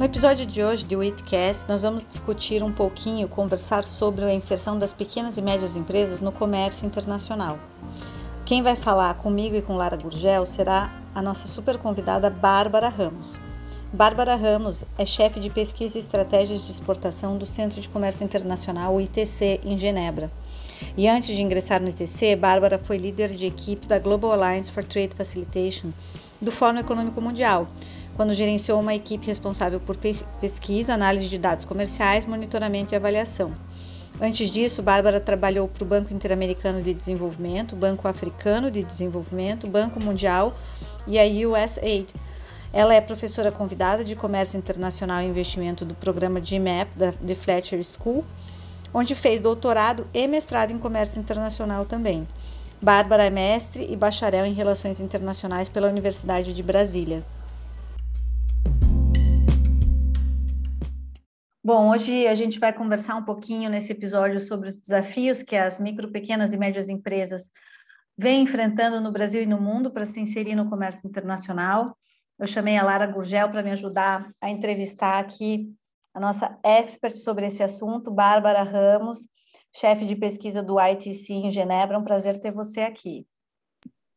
No episódio de hoje do Itcast, nós vamos discutir um pouquinho, conversar sobre a inserção das pequenas e médias empresas no comércio internacional. Quem vai falar comigo e com Lara Gurgel será a nossa super convidada Bárbara Ramos. Bárbara Ramos é chefe de pesquisa e estratégias de exportação do Centro de Comércio Internacional, o ITC, em Genebra. E antes de ingressar no ITC, Bárbara foi líder de equipe da Global Alliance for Trade Facilitation do Fórum Econômico Mundial, quando gerenciou uma equipe responsável por pesquisa, análise de dados comerciais, monitoramento e avaliação. Antes disso, Bárbara trabalhou para o Banco Interamericano de Desenvolvimento, Banco Africano de Desenvolvimento, Banco Mundial e a USAID. Ela é professora convidada de Comércio Internacional e Investimento do programa GMAP da The Fletcher School, onde fez doutorado e mestrado em Comércio Internacional também. Bárbara é mestre e bacharel em Relações Internacionais pela Universidade de Brasília. Bom, hoje a gente vai conversar um pouquinho nesse episódio sobre os desafios que as micro, pequenas e médias empresas vêm enfrentando no Brasil e no mundo para se inserir no comércio internacional. Eu chamei a Lara Gurgel para me ajudar a entrevistar aqui a nossa expert sobre esse assunto, Bárbara Ramos, chefe de pesquisa do ITC em Genebra. É um prazer ter você aqui.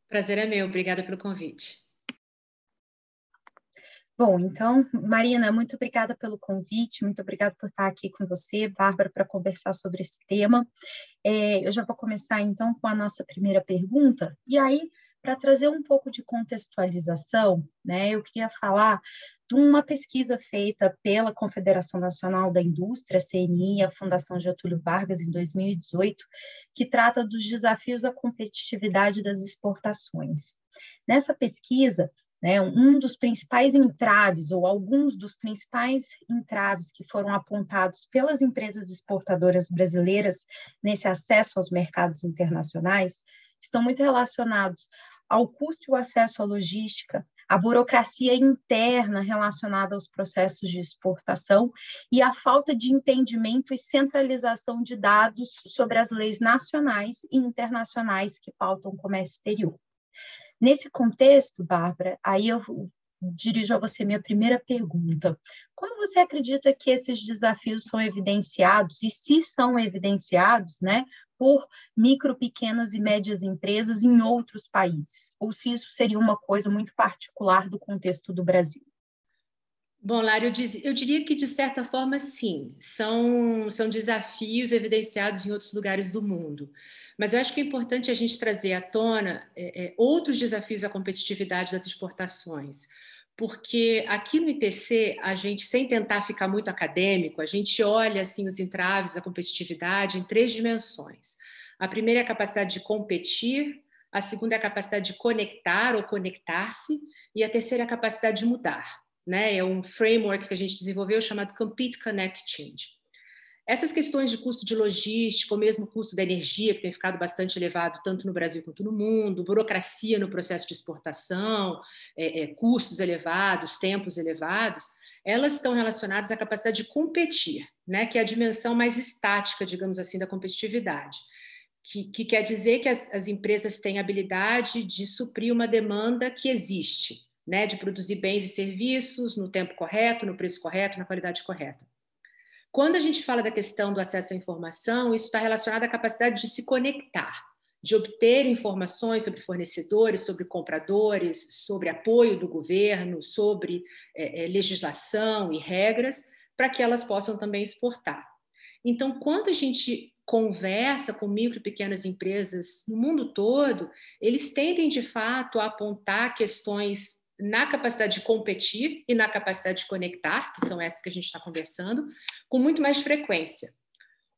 Prazer é meu, obrigada pelo convite. Bom, então, Marina, muito obrigada pelo convite, muito obrigada por estar aqui com você, Bárbara, para conversar sobre esse tema. É, eu já vou começar, então, com a nossa primeira pergunta, e aí, para trazer um pouco de contextualização, né, eu queria falar de uma pesquisa feita pela Confederação Nacional da Indústria, CNI, a Fundação Getúlio Vargas, em 2018, que trata dos desafios à competitividade das exportações. Nessa pesquisa, né, um dos principais entraves, ou alguns dos principais entraves que foram apontados pelas empresas exportadoras brasileiras nesse acesso aos mercados internacionais, estão muito relacionados ao custo e o acesso à logística, à burocracia interna relacionada aos processos de exportação e à falta de entendimento e centralização de dados sobre as leis nacionais e internacionais que pautam o comércio exterior. Nesse contexto, Bárbara, aí eu dirijo a você minha primeira pergunta. Como você acredita que esses desafios são evidenciados, e se são evidenciados, né, por micro, pequenas e médias empresas em outros países? Ou se isso seria uma coisa muito particular do contexto do Brasil? Bom, Lário, eu, eu, diria que, de certa forma, sim, são, são desafios evidenciados em outros lugares do mundo. Mas eu acho que é importante a gente trazer à tona é, é, outros desafios à competitividade das exportações, porque aqui no ITC, a gente, sem tentar ficar muito acadêmico, a gente olha assim os entraves à competitividade em três dimensões. A primeira é a capacidade de competir, a segunda é a capacidade de conectar ou conectar-se, e a terceira é a capacidade de mudar. Né? É um framework que a gente desenvolveu chamado Compete, Connect, Change. Essas questões de custo de logística, ou mesmo custo da energia, que tem ficado bastante elevado tanto no Brasil quanto no mundo, burocracia no processo de exportação, é, é, custos elevados, tempos elevados, elas estão relacionadas à capacidade de competir, né, que é a dimensão mais estática, digamos assim, da competitividade. Que, que quer dizer que as, as empresas têm habilidade de suprir uma demanda que existe, né, de produzir bens e serviços no tempo correto, no preço correto, na qualidade correta. Quando a gente fala da questão do acesso à informação, isso está relacionado à capacidade de se conectar, de obter informações sobre fornecedores, sobre compradores, sobre apoio do governo, sobre é, é, legislação e regras, para que elas possam também exportar. Então, quando a gente conversa com micro e pequenas empresas no mundo todo, eles tendem de fato a apontar questões na capacidade de competir e na capacidade de conectar, que são essas que a gente está conversando, com muito mais frequência.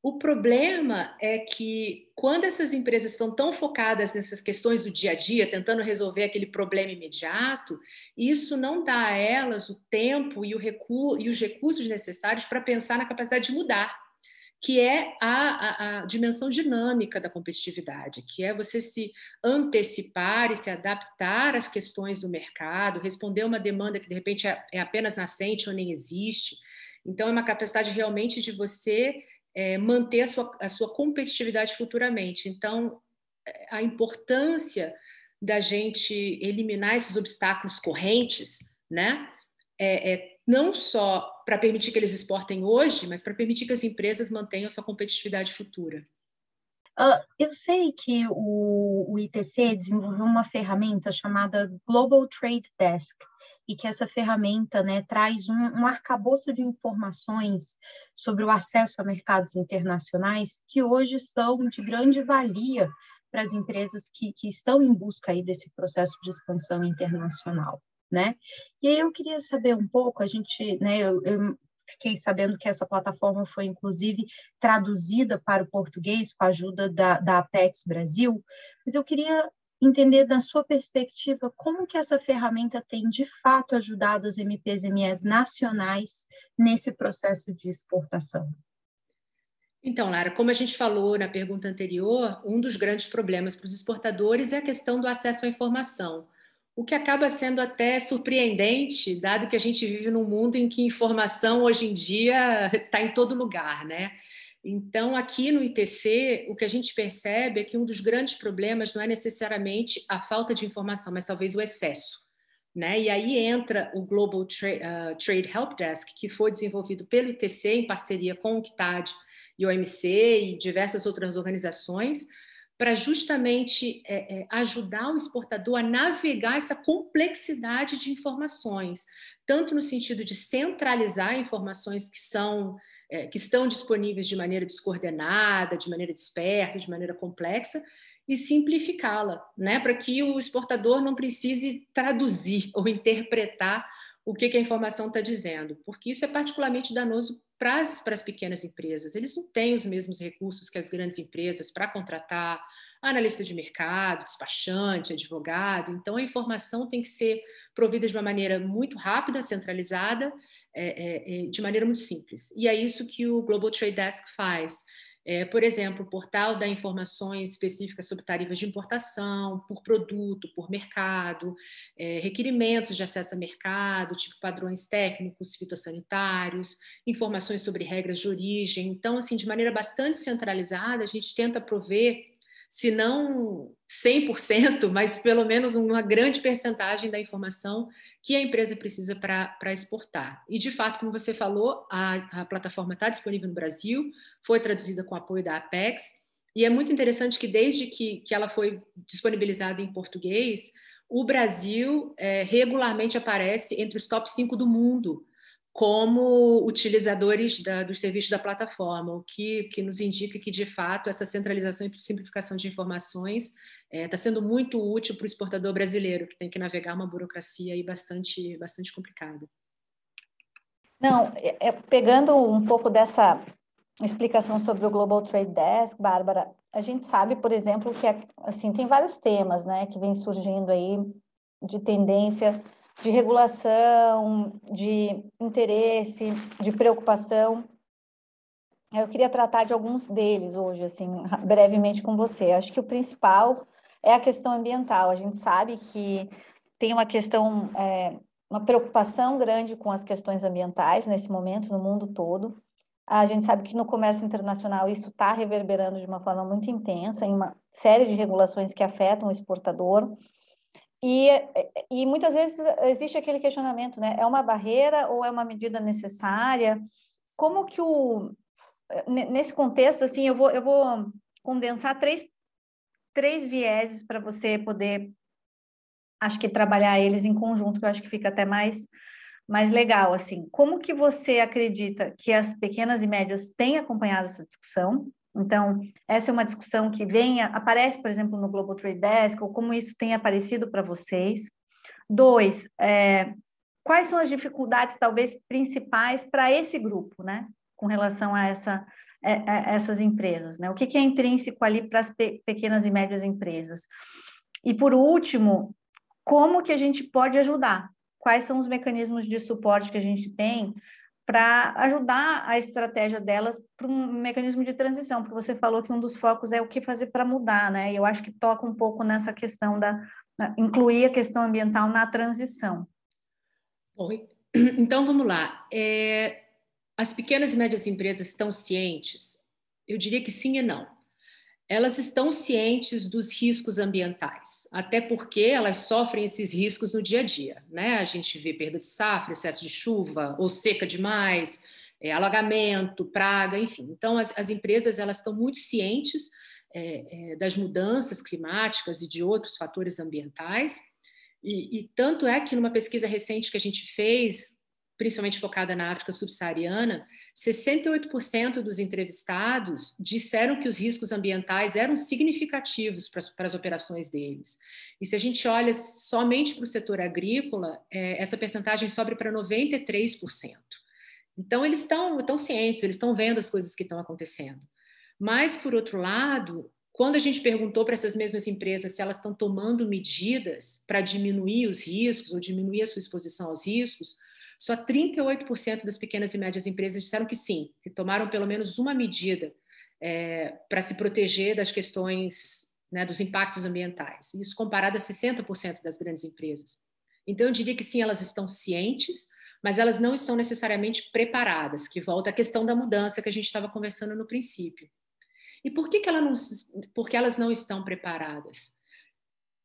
O problema é que quando essas empresas estão tão focadas nessas questões do dia a dia, tentando resolver aquele problema imediato, isso não dá a elas o tempo e, o recu e os recursos necessários para pensar na capacidade de mudar, que é a, a, a, dimensão dinâmica da competitividade, que é você se antecipar e se adaptar às questões do mercado, responder uma demanda que de repente é, é apenas nascente ou nem existe. Então, é uma capacidade realmente de você é, manter a sua, a sua competitividade futuramente. Então, a importância da gente eliminar esses obstáculos correntes, né? É, é não só para permitir que eles exportem hoje, mas para permitir que as empresas mantenham sua competitividade futura. Uh, eu sei que o, o, ITC desenvolveu uma ferramenta chamada Global Trade Desk, e que essa ferramenta né, traz um, um arcabouço de informações sobre o acesso a mercados internacionais que hoje são de grande valia para as empresas que, que estão em busca aí desse processo de expansão internacional. Né? E aí eu queria saber um pouco, a gente, né, eu, eu fiquei sabendo que essa plataforma foi, inclusive, traduzida para o português com a ajuda da, da Apex Brasil, mas eu queria entender da sua perspectiva como que essa ferramenta tem de fato ajudado as MPs e MEs nacionais nesse processo de exportação. Então, Lara, como a gente falou na pergunta anterior, um dos grandes problemas para os exportadores é a questão do acesso à informação, o que acaba sendo até surpreendente, dado que a gente vive num mundo em que informação hoje em dia está em todo lugar, né? Então, aqui no ITC, o que a gente percebe é que um dos grandes problemas não é necessariamente a falta de informação, mas talvez o excesso. Né? E aí entra o Global Tra uh, Trade Help Desk, que foi desenvolvido pelo ITC em parceria com o CTAD e o OMC e diversas outras organizações, para justamente é, é, ajudar o exportador a navegar essa complexidade de informações, tanto no sentido de centralizar informações que são é, que estão disponíveis de maneira descoordenada, de maneira dispersa, de maneira complexa, e simplificá-la, né, para que o exportador não precise traduzir ou interpretar o que, que a informação está dizendo, porque isso é particularmente danoso para as, pequenas empresas. Eles não têm os mesmos recursos que as grandes empresas para contratar analista de mercado, despachante, advogado. Então, a informação tem que ser provida de uma maneira muito rápida, centralizada, é, é, é, de maneira muito simples. E é isso que o Global Trade Desk faz. É, por exemplo, o portal dá informações específicas sobre tarifas de importação, por produto, por mercado, é, requerimentos de acesso a mercado, tipo padrões técnicos, fitossanitários, informações sobre regras de origem. Então, assim, de maneira bastante centralizada, a gente tenta prover se não 100%, mas pelo menos uma grande percentagem da informação que a empresa precisa para exportar. E, de fato, como você falou, a, a plataforma está disponível no Brasil, foi traduzida com apoio da Apex, e é muito interessante que, desde que, que ela foi disponibilizada em português, o Brasil é, regularmente aparece entre os top 5 do mundo como utilizadores da, dos serviços da plataforma, o que, que nos indica que, de fato, essa centralização e simplificação de informações está é, tá sendo muito útil para o exportador brasileiro, que tem que navegar uma burocracia aí bastante, bastante complicada. Não, é, é, pegando um pouco dessa explicação sobre o Global Trade Desk, Bárbara, a gente sabe, por exemplo, que assim tem vários temas, né, que vem surgindo aí de tendência de regulação, de interesse, de preocupação. Eu queria tratar de alguns deles hoje, assim, brevemente com você. Acho que o principal é a questão ambiental. A gente sabe que tem uma questão, é, uma preocupação grande com as questões ambientais nesse momento no mundo todo. A gente sabe que no comércio internacional isso está reverberando de uma forma muito intensa em uma série de regulações que afetam o exportador. E, e muitas vezes existe aquele questionamento, né? É uma barreira ou é uma medida necessária? Como que o nesse contexto assim, eu vou eu vou condensar três três vieses para você poder acho que trabalhar eles em conjunto, que eu acho que fica até mais mais legal assim. Como que você acredita que as pequenas e médias têm acompanhado essa discussão? Então, essa é uma discussão que vem, aparece, por exemplo, no Global Trade Desk, ou como isso tem aparecido para vocês. Dois, é, quais são as dificuldades, talvez, principais para esse grupo, né? Com relação a essa, é, é, essas empresas, né? O que, que é intrínseco ali para as pe pequenas e médias empresas? E por último, como que a gente pode ajudar? Quais são os mecanismos de suporte que a gente tem para ajudar a estratégia delas para um mecanismo de transição, porque você falou que um dos focos é o que fazer para mudar, né? E eu acho que toca um pouco nessa questão da, incluir a questão ambiental na transição. Então vamos lá. É, as pequenas e médias empresas estão cientes? Eu diria que sim e não. Elas estão cientes dos riscos ambientais, até porque elas sofrem esses riscos no dia a dia. Né? A gente vê perda de safra, excesso de chuva, ou seca demais, é, alagamento, praga, enfim. Então, as, as empresas elas estão muito cientes é, é, das mudanças climáticas e de outros fatores ambientais. E, e tanto é que numa pesquisa recente que a gente fez, principalmente focada na África subsaariana, 68% dos entrevistados disseram que os riscos ambientais eram significativos para, para as operações deles. E se a gente olha somente para o setor agrícola, é, essa percentagem sobe para 93%. Então, eles estão, estão cientes, eles estão vendo as coisas que estão acontecendo. Mas, por outro lado, quando a gente perguntou para essas mesmas empresas se elas estão tomando medidas para diminuir os riscos ou diminuir a sua exposição aos riscos, só 38% das pequenas e médias empresas disseram que sim, que tomaram pelo menos uma medida é, para se proteger das questões, né, dos impactos ambientais. Isso comparado a 60% das grandes empresas. Então, eu diria que sim, elas estão cientes, mas elas não estão necessariamente preparadas, que volta à questão da mudança que a gente estava conversando no princípio. E por que, que ela não, porque elas não estão preparadas?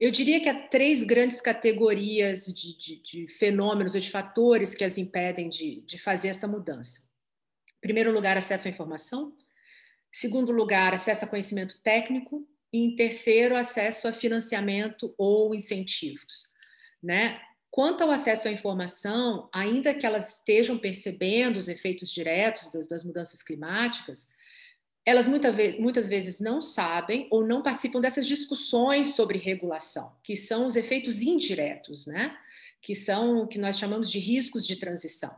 Eu diria que há três grandes categorias de, de, de fenômenos ou de fatores que as impedem de, de fazer essa mudança. Em primeiro lugar, acesso à informação. Em segundo lugar, acesso a conhecimento técnico. E em terceiro, acesso a financiamento ou incentivos. Né? Quanto ao acesso à informação, ainda que elas estejam percebendo os efeitos diretos das, das mudanças climáticas, elas muitas vezes, muitas vezes não sabem ou não participam dessas discussões sobre regulação, que são os efeitos indiretos, né? que são o que nós chamamos de riscos de transição.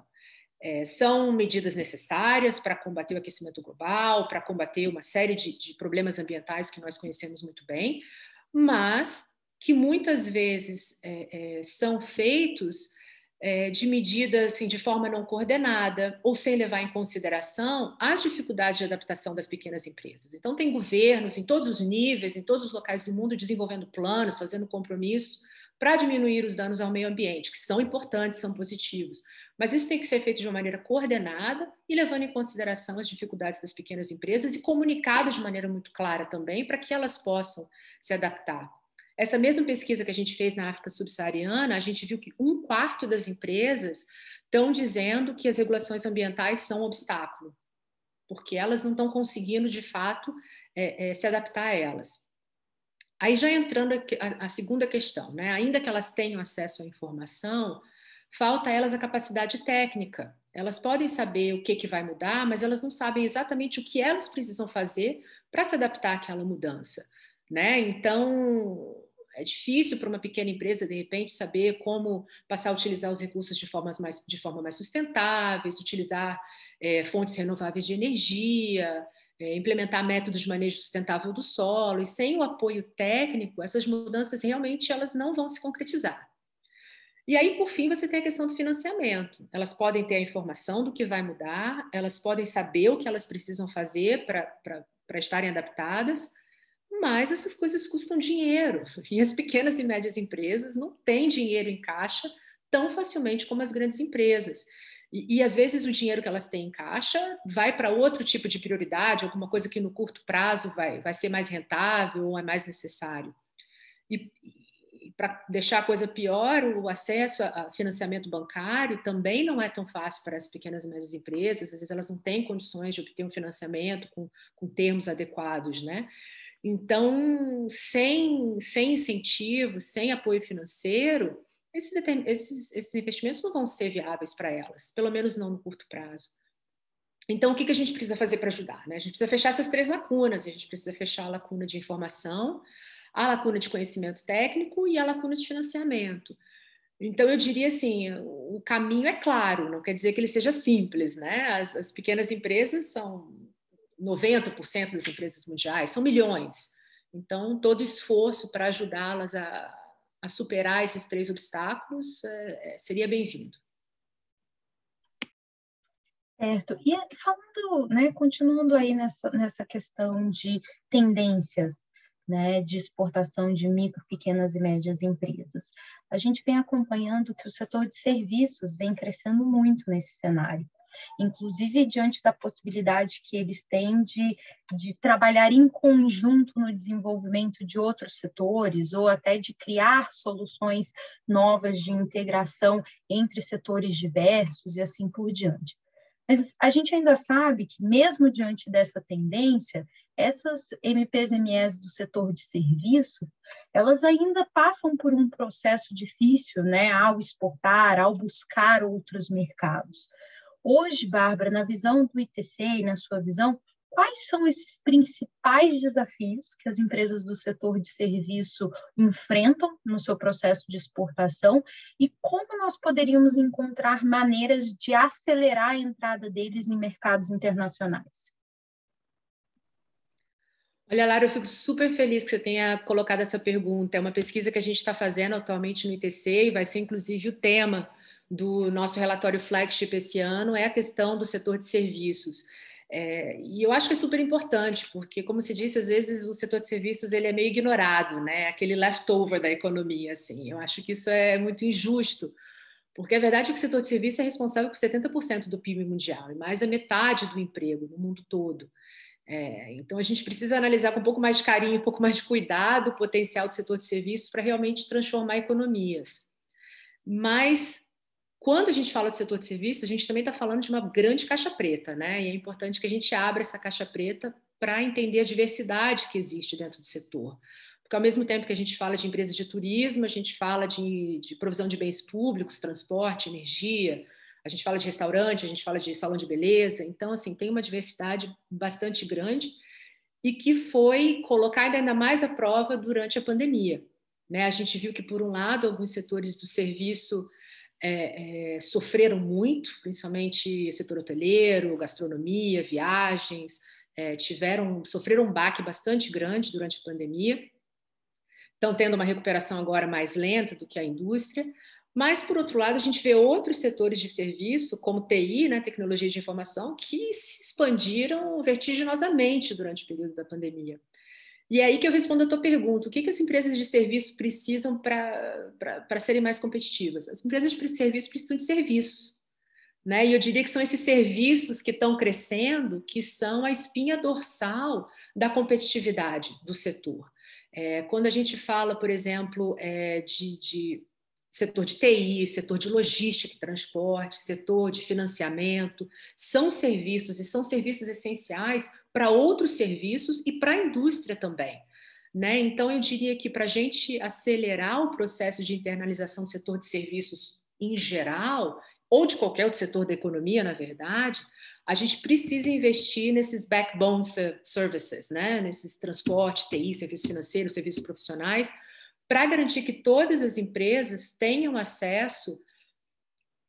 É, são medidas necessárias para combater o aquecimento global, para combater uma série de, de problemas ambientais que nós conhecemos muito bem, mas que muitas vezes é, é, são feitos é, de medidas assim, de forma não coordenada ou sem levar em consideração as dificuldades de adaptação das pequenas empresas. Então, tem governos em todos os níveis, em todos os locais do mundo, desenvolvendo planos, fazendo compromissos para diminuir os danos ao meio ambiente, que são importantes, são positivos. Mas isso tem que ser feito de uma maneira coordenada e levando em consideração as dificuldades das pequenas empresas e comunicado de maneira muito clara também, para que elas possam se adaptar. Essa mesma pesquisa que a gente fez na África subsaariana, a gente viu que um quarto das empresas estão dizendo que as regulações ambientais são um obstáculo, porque elas não estão conseguindo, de fato, é, é, se adaptar a elas. Aí já entrando a, a segunda questão, né? ainda que elas tenham acesso à informação, falta a elas a capacidade técnica. Elas podem saber o que, que vai mudar, mas elas não sabem exatamente o que elas precisam fazer para se adaptar àquela mudança. Né? Então, é difícil para uma pequena empresa, de repente, saber como passar a utilizar os recursos de, formas mais, de forma mais sustentáveis, utilizar é, fontes renováveis de energia, é, implementar métodos de manejo sustentável do solo. E sem o apoio técnico, essas mudanças realmente elas não vão se concretizar. E aí, por fim, você tem a questão do financiamento. Elas podem ter a informação do que vai mudar, elas podem saber o que elas precisam fazer para estarem adaptadas, mas essas coisas custam dinheiro. E as pequenas e médias empresas não têm dinheiro em caixa tão facilmente como as grandes empresas. E, e às vezes o dinheiro que elas têm em caixa vai para outro tipo de prioridade, alguma coisa que no curto prazo vai, vai ser mais rentável ou é mais necessário. E, para deixar a coisa pior, o acesso a financiamento bancário também não é tão fácil para as pequenas e médias empresas, às vezes elas não têm condições de obter um financiamento com, com termos adequados, né? Então, sem, sem incentivo, sem apoio financeiro, esses, esses, esses investimentos não vão ser viáveis para elas, pelo menos não no curto prazo. Então, o que, que a gente precisa fazer para ajudar? Né? A gente precisa fechar essas três lacunas. A gente precisa fechar a lacuna de informação, a lacuna de conhecimento técnico e a lacuna de financiamento. Então, eu diria assim: o caminho é claro, não quer dizer que ele seja simples, né? As, as pequenas empresas são 90% das empresas mundiais, são milhões. Então, todo esforço para ajudá-las a, a, superar esses três obstáculos é, é seria bem-vindo. Certo. E falando, né, continuando aí nessa, nessa questão de tendências né, de exportação de micro, pequenas e médias empresas. A gente vem acompanhando que o setor de serviços vem crescendo muito nesse cenário, inclusive diante da possibilidade que eles têm de, de trabalhar em conjunto no desenvolvimento de outros setores, ou até de criar soluções novas de integração entre setores diversos e assim por diante. Mas a gente ainda sabe que, mesmo diante dessa tendência, essas MPs do setor de serviço, elas ainda passam por um processo difícil, né, ao exportar, ao buscar outros mercados. Hoje, Bárbara, na visão do ITC e na sua visão, quais são esses principais desafios que as empresas do setor de serviço enfrentam no seu processo de exportação e como nós poderíamos encontrar maneiras de acelerar a entrada deles em mercados internacionais? Olha, Lara, eu fico super feliz que você tenha colocado essa pergunta. É uma pesquisa que a gente está fazendo atualmente no ITC e vai ser inclusive o tema do nosso relatório flagship esse ano, é a questão do setor de serviços. É, e eu acho que é super importante, porque, como se disse, às vezes o setor de serviços ele é meio ignorado, né? Aquele leftover da economia, assim. Eu acho que isso é muito injusto, porque a verdade é que o setor de serviços é responsável por 70% do PIB mundial e mais da metade do emprego no mundo todo. É, então, a gente precisa analisar com um pouco mais de carinho, um pouco mais de cuidado o potencial do setor de serviços para realmente transformar economias. Mas quando a gente fala de setor de serviços, a gente também está falando de uma grande caixa preta, né? E é importante que a gente abra essa caixa preta para entender a diversidade que existe dentro do setor. Porque, ao mesmo tempo que a gente fala de empresas de turismo, a gente fala de, de provisão de bens públicos, transporte, energia, a gente fala de restaurante, a gente fala de salão de beleza. Então, assim, tem uma diversidade bastante grande e que foi colocada ainda mais à prova durante a pandemia. Né? A gente viu que, por um lado, alguns setores do serviço é, é, sofreram muito, principalmente setor hoteleiro, gastronomia, viagens, é, tiveram sofreram um baque bastante grande durante a pandemia. Estão tendo uma recuperação agora mais lenta do que a indústria, mas, por outro lado, a gente vê outros setores de serviço, como TI, né, tecnologia de informação, que se expandiram vertiginosamente durante o período da pandemia. E é aí que eu respondo a tua pergunta: o que, que as empresas de serviço precisam para serem mais competitivas? As empresas de serviço precisam de serviços. Né? E eu diria que são esses serviços que estão crescendo que são a espinha dorsal da competitividade do setor. É, quando a gente fala, por exemplo, é, de, de setor de TI, setor de logística e transporte, setor de financiamento, são serviços e são serviços essenciais para outros serviços e para a indústria também. Né? Então, eu diria que para a gente acelerar o processo de internalização do setor de serviços em geral, ou de qualquer outro setor da economia, na verdade, a gente precisa investir nesses backbone services, né? nesses transporte, TI, serviços financeiros, serviços profissionais, para garantir que todas as empresas tenham acesso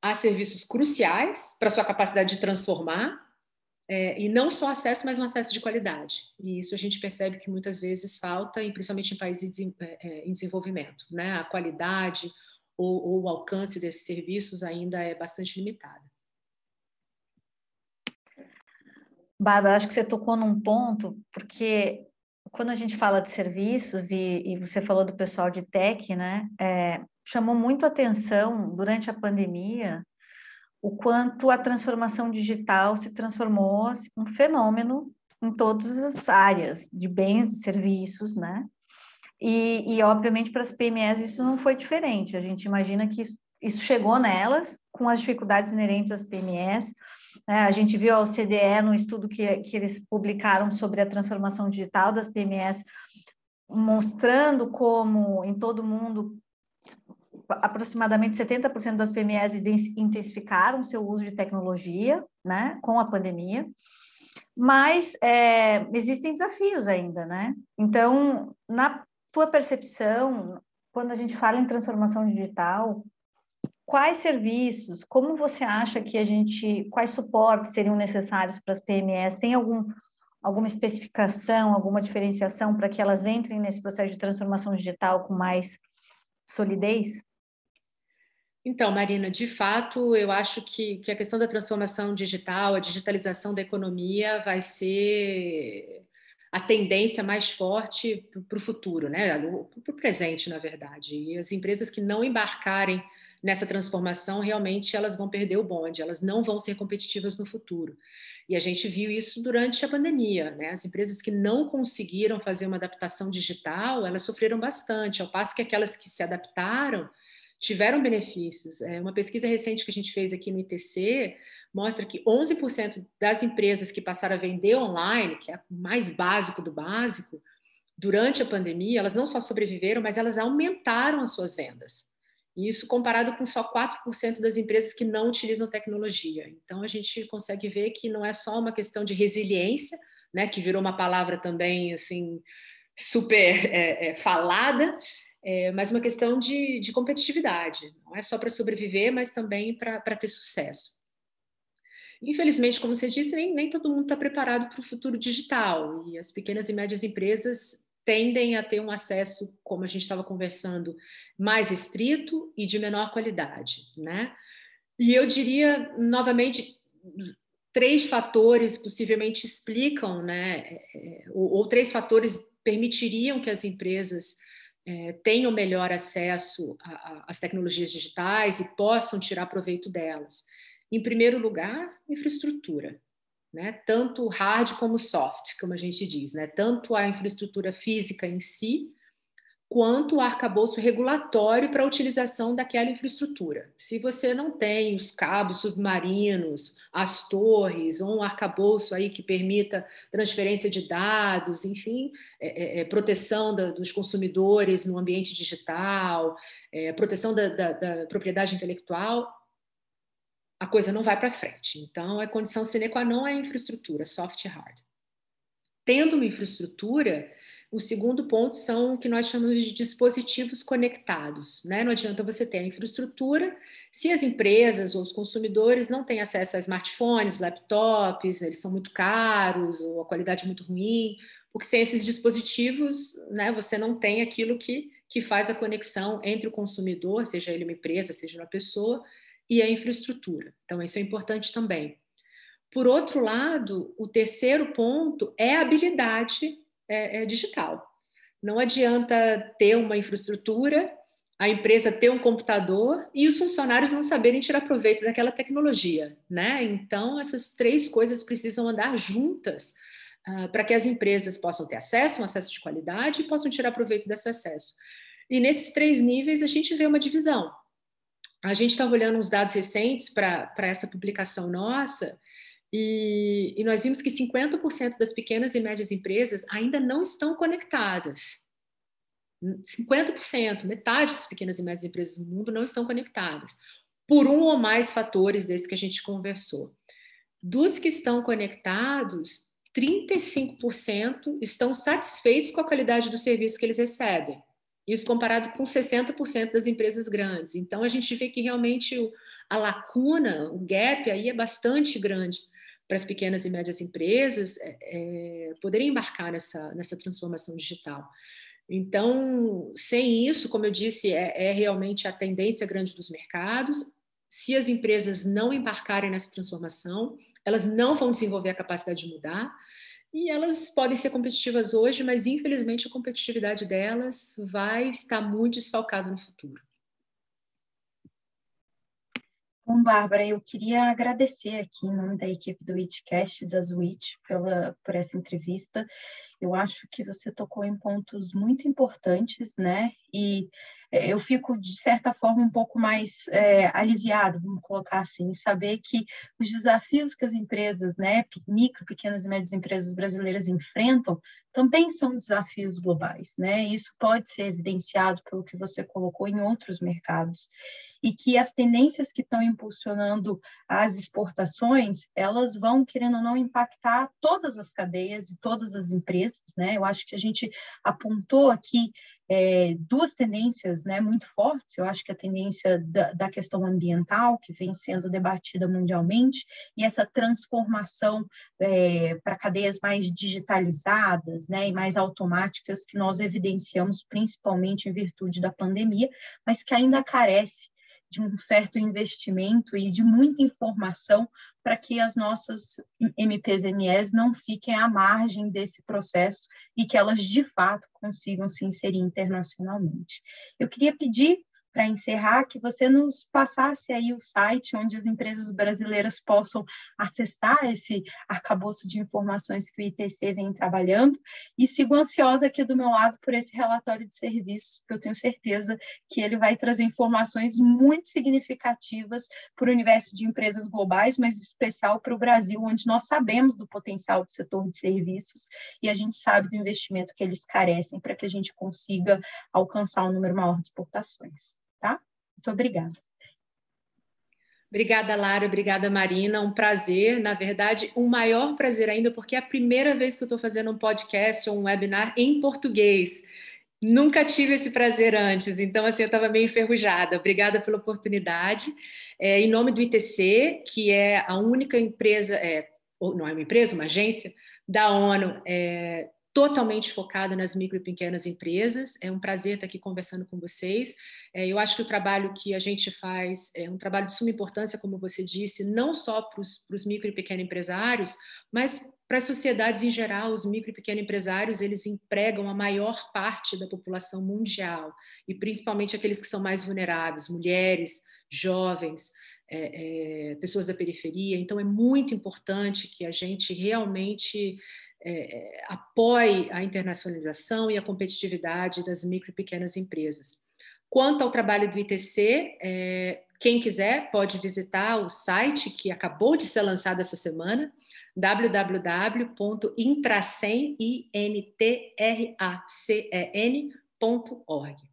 a serviços cruciais para sua capacidade de transformar é, e não só acesso, mas um acesso de qualidade. E isso a gente percebe que muitas vezes falta, principalmente em países é, é, em desenvolvimento. Né? A qualidade ou, ou o alcance desses serviços ainda é bastante limitado. Bárbara, acho que você tocou num ponto, porque quando a gente fala de serviços, e, e você falou do pessoal de tech, né? É, chamou muito atenção durante a pandemia o quanto a transformação digital se transformou assim, um fenômeno em todas as áreas de bens e serviços, né? E, e, obviamente, para as PMEs isso não foi diferente. A gente imagina que isso, isso chegou nelas com as dificuldades inerentes às PMEs. Né? A gente viu a OCDE no estudo que, que eles publicaram sobre a transformação digital das PMEs, mostrando como em todo mundo aproximadamente 70% das PMEs intensificaram seu uso de tecnologia, né, com a pandemia, mas é, existem desafios ainda, né? Então, na tua percepção, quando a gente fala em transformação digital, quais serviços, como você acha que a gente, quais suportes seriam necessários para as PMEs? Tem algum alguma especificação, alguma diferenciação para que elas entrem nesse processo de transformação digital com mais solidez? Então, Marina, de fato, eu acho que, que a questão da transformação digital, a digitalização da economia vai ser a tendência mais forte para o futuro, né? para o presente, na verdade. E as empresas que não embarcarem nessa transformação, realmente elas vão perder o bonde, elas não vão ser competitivas no futuro. E a gente viu isso durante a pandemia, né? As empresas que não conseguiram fazer uma adaptação digital, elas sofreram bastante, ao passo que aquelas que se adaptaram tiveram benefícios. É, uma pesquisa recente que a gente fez aqui no ITC mostra que 11% das empresas que passaram a vender online, que é o mais básico do básico, durante a pandemia, elas não só sobreviveram, mas elas aumentaram as suas vendas. Isso comparado com só 4% das empresas que não utilizam tecnologia. Então, a gente consegue ver que não é só uma questão de resiliência, né, que virou uma palavra também assim super é, é, falada, é, mas uma questão de, de, competitividade. Não é só para sobreviver, mas também para ter sucesso. Infelizmente, como você disse, nem, nem todo mundo está preparado para o futuro digital e as pequenas e médias empresas tendem a ter um acesso, como a gente estava conversando, mais estrito e de menor qualidade, né? E eu diria, novamente, três fatores possivelmente explicam, né? É, é, ou, ou três fatores permitiriam que as empresas é, tenham melhor acesso às tecnologias digitais e possam tirar proveito delas. Em primeiro lugar, infraestrutura né? tanto hard como soft, como a gente diz, né? tanto a infraestrutura física em si, quanto o arcabouço regulatório para a utilização daquela infraestrutura. Se você não tem os cabos submarinos, as torres, ou um arcabouço aí que permita transferência de dados, enfim, é, é, é proteção da, dos consumidores no ambiente digital, é, proteção da, da, da propriedade intelectual, a coisa não vai para frente. Então, a condição sine qua non é infraestrutura, soft e hard. Tendo uma infraestrutura, o segundo ponto são o que nós chamamos de dispositivos conectados. Né? Não adianta você ter a infraestrutura se as empresas ou os consumidores não têm acesso a smartphones, laptops, eles são muito caros ou a qualidade é muito ruim, porque sem esses dispositivos né, você não tem aquilo que, que faz a conexão entre o consumidor, seja ele uma empresa, seja uma pessoa, e a infraestrutura. Então, isso é importante também. Por outro lado, o terceiro ponto é a habilidade é, é digital. Não adianta ter uma infraestrutura, a empresa ter um computador e os funcionários não saberem tirar proveito daquela tecnologia, né? Então, essas três coisas precisam andar juntas uh, para que as empresas possam ter acesso, um acesso de qualidade e possam tirar proveito desse acesso. E nesses três níveis a gente vê uma divisão a gente estava olhando uns dados recentes para essa publicação nossa e, e nós vimos que 50% das pequenas e médias empresas ainda não estão conectadas. 50%, metade das pequenas e médias empresas do mundo não estão conectadas, por um ou mais fatores desses que a gente conversou. Dos que estão conectados, 35% estão satisfeitos com a qualidade do serviço que eles recebem. Isso comparado com 60% das empresas grandes. Então, a gente vê que realmente a lacuna, o gap aí é bastante grande para as pequenas e médias empresas é, é, poderem embarcar nessa, nessa transformação digital. Então, sem isso, como eu disse, é, é realmente a tendência grande dos mercados. Se as empresas não embarcarem nessa transformação, elas não vão desenvolver a capacidade de mudar e elas podem ser competitivas hoje, mas infelizmente a competitividade delas vai estar muito desfalcada no futuro. Bom, Bárbara, eu queria agradecer aqui em nome da equipe do Itcast da Zwitch pela por essa entrevista. Eu acho que você tocou em pontos muito importantes, né? E eu fico, de certa forma, um pouco mais é, aliviado, vamos colocar assim, saber que os desafios que as empresas, né, micro, pequenas e médias empresas brasileiras enfrentam, também são desafios globais, né? Isso pode ser evidenciado pelo que você colocou em outros mercados. E que as tendências que estão impulsionando as exportações, elas vão, querendo ou não, impactar todas as cadeias e todas as empresas, né? Eu acho que a gente apontou aqui é, duas tendências né, muito fortes. Eu acho que a tendência da, da questão ambiental, que vem sendo debatida mundialmente, e essa transformação é, para cadeias mais digitalizadas né, e mais automáticas que nós evidenciamos principalmente em virtude da pandemia, mas que ainda carece de um certo investimento e de muita informação para que as nossas MPs-MEs não fiquem à margem desse processo e que elas, de fato, consigam se inserir internacionalmente. Eu queria pedir para encerrar, que você nos passasse aí o site onde as empresas brasileiras possam acessar esse arcabouço de informações que o ITC vem trabalhando. E sigo ansiosa aqui do meu lado por esse relatório de serviços, porque eu tenho certeza que ele vai trazer informações muito significativas para o universo de empresas globais, mas especial para o Brasil, onde nós sabemos do potencial do setor de serviços e a gente sabe do investimento que eles carecem para que a gente consiga alcançar um número maior de exportações tá? Muito obrigada. Obrigada, Lara. Obrigada, Marina. Um prazer. Na verdade, um maior prazer ainda, porque é a primeira vez que eu estou fazendo um podcast ou um webinar em português. Nunca tive esse prazer antes, então assim eu estava meio enferrujada. Obrigada pela oportunidade. É, em nome do ITC, que é a única empresa, é, não é uma empresa, uma agência da ONU é, totalmente focado nas micro e pequenas empresas. É um prazer estar aqui conversando com vocês. É, eu acho que o trabalho que a gente faz é um trabalho de suma importância, como você disse, não só para os micro e pequenos empresários, mas para as sociedades em geral. Os micro e pequenos empresários eles empregam a maior parte da população mundial e principalmente aqueles que são mais vulneráveis, mulheres, jovens. É, é, pessoas da periferia. Então, é muito importante que a gente realmente é, apoie a internacionalização e a competitividade das micro e pequenas empresas. Quanto ao trabalho do ITC, é, quem quiser pode visitar o site que acabou de ser lançado essa semana, www.intracen.org.